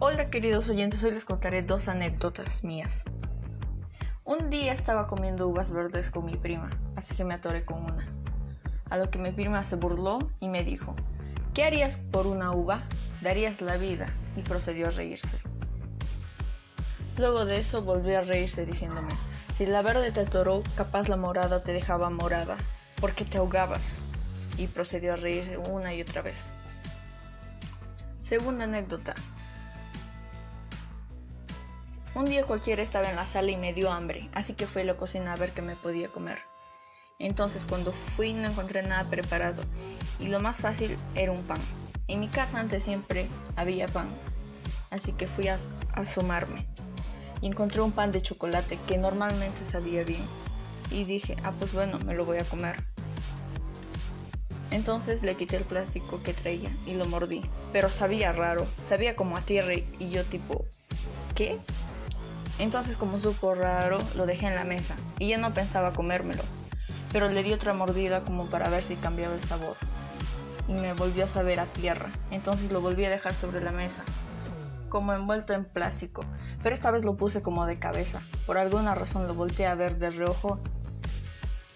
Hola queridos oyentes, hoy les contaré dos anécdotas mías. Un día estaba comiendo uvas verdes con mi prima, hasta que me atoré con una. A lo que mi prima se burló y me dijo, ¿qué harías por una uva? Darías la vida. Y procedió a reírse. Luego de eso volvió a reírse diciéndome, si la verde te atoró, capaz la morada te dejaba morada, porque te ahogabas. Y procedió a reírse una y otra vez. Segunda anécdota. Un día cualquiera estaba en la sala y me dio hambre, así que fui a la cocina a ver qué me podía comer. Entonces cuando fui no encontré nada preparado y lo más fácil era un pan. En mi casa antes siempre había pan, así que fui a asomarme y encontré un pan de chocolate que normalmente sabía bien y dije, ah pues bueno, me lo voy a comer. Entonces le quité el plástico que traía y lo mordí, pero sabía raro, sabía como a tierra y yo tipo, ¿qué? Entonces como supo raro, lo dejé en la mesa y ya no pensaba comérmelo, pero le di otra mordida como para ver si cambiaba el sabor. Y me volvió a saber a tierra, entonces lo volví a dejar sobre la mesa, como envuelto en plástico, pero esta vez lo puse como de cabeza. Por alguna razón lo volteé a ver de reojo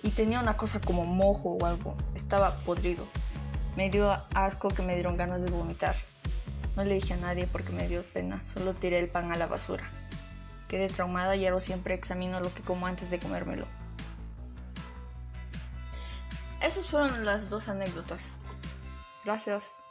y tenía una cosa como mojo o algo, estaba podrido. Me dio asco que me dieron ganas de vomitar. No le dije a nadie porque me dio pena, solo tiré el pan a la basura. Quedé traumada y ahora siempre examino lo que como antes de comérmelo. Esas fueron las dos anécdotas. Gracias.